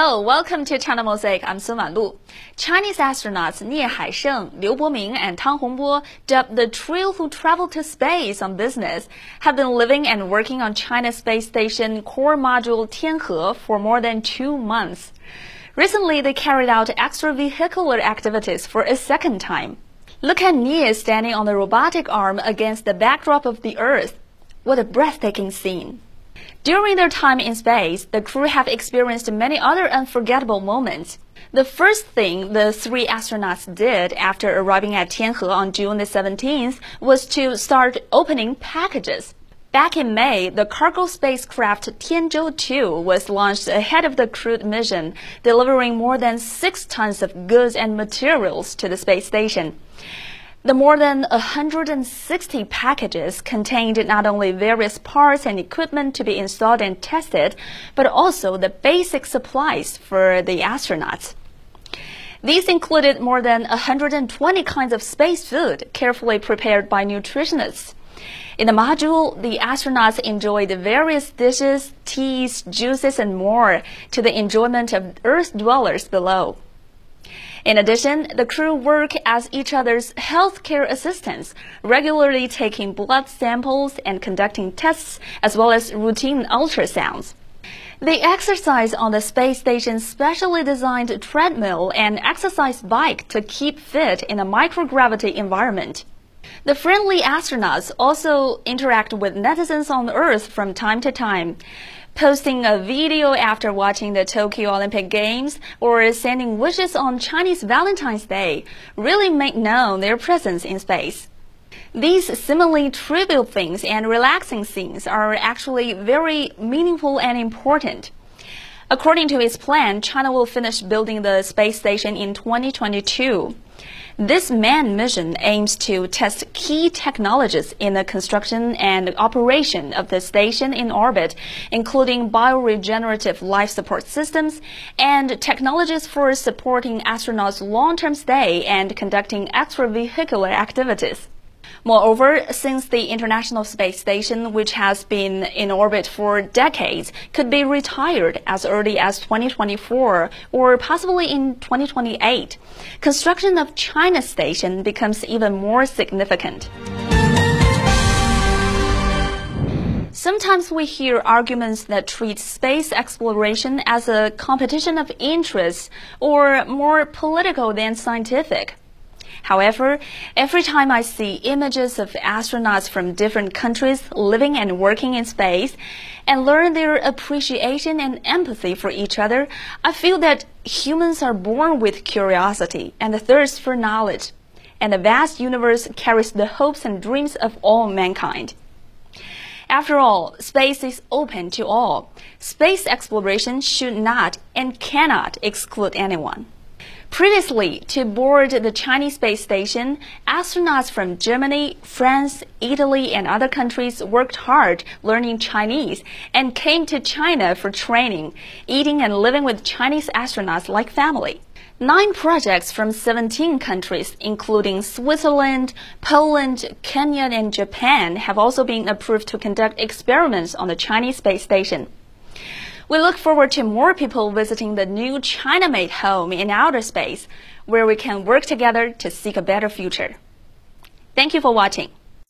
Hello, welcome to China Mosaic. I'm Sun Wanlu. Chinese astronauts Nie Haisheng, Liu Boming, and Tang Hongbo, dubbed the trio who traveled to space on business, have been living and working on China's space station core module Tianhe for more than two months. Recently, they carried out extravehicular activities for a second time. Look at Nie standing on the robotic arm against the backdrop of the Earth. What a breathtaking scene! During their time in space, the crew have experienced many other unforgettable moments. The first thing the three astronauts did after arriving at Tianhe on June the 17th was to start opening packages. Back in May, the cargo spacecraft Tianzhou 2 was launched ahead of the crewed mission, delivering more than six tons of goods and materials to the space station. The more than 160 packages contained not only various parts and equipment to be installed and tested, but also the basic supplies for the astronauts. These included more than 120 kinds of space food carefully prepared by nutritionists. In the module, the astronauts enjoyed various dishes, teas, juices, and more to the enjoyment of Earth dwellers below. In addition, the crew work as each other's healthcare assistants, regularly taking blood samples and conducting tests, as well as routine ultrasounds. They exercise on the space station's specially designed treadmill and exercise bike to keep fit in a microgravity environment. The friendly astronauts also interact with netizens on Earth from time to time posting a video after watching the Tokyo Olympic Games or sending wishes on Chinese Valentine's Day really make known their presence in space. These seemingly trivial things and relaxing scenes are actually very meaningful and important. According to its plan, China will finish building the space station in 2022. This manned mission aims to test key technologies in the construction and operation of the station in orbit, including bioregenerative life support systems and technologies for supporting astronauts' long-term stay and conducting extravehicular activities. Moreover, since the International Space Station, which has been in orbit for decades, could be retired as early as 2024 or possibly in 2028, construction of China Station becomes even more significant. Sometimes we hear arguments that treat space exploration as a competition of interests or more political than scientific. However, every time I see images of astronauts from different countries living and working in space and learn their appreciation and empathy for each other, I feel that humans are born with curiosity and the thirst for knowledge, and the vast universe carries the hopes and dreams of all mankind. After all, space is open to all. Space exploration should not and cannot exclude anyone. Previously, to board the Chinese space station, astronauts from Germany, France, Italy, and other countries worked hard learning Chinese and came to China for training, eating and living with Chinese astronauts like family. Nine projects from 17 countries, including Switzerland, Poland, Kenya, and Japan, have also been approved to conduct experiments on the Chinese space station. We look forward to more people visiting the new China made home in outer space, where we can work together to seek a better future. Thank you for watching.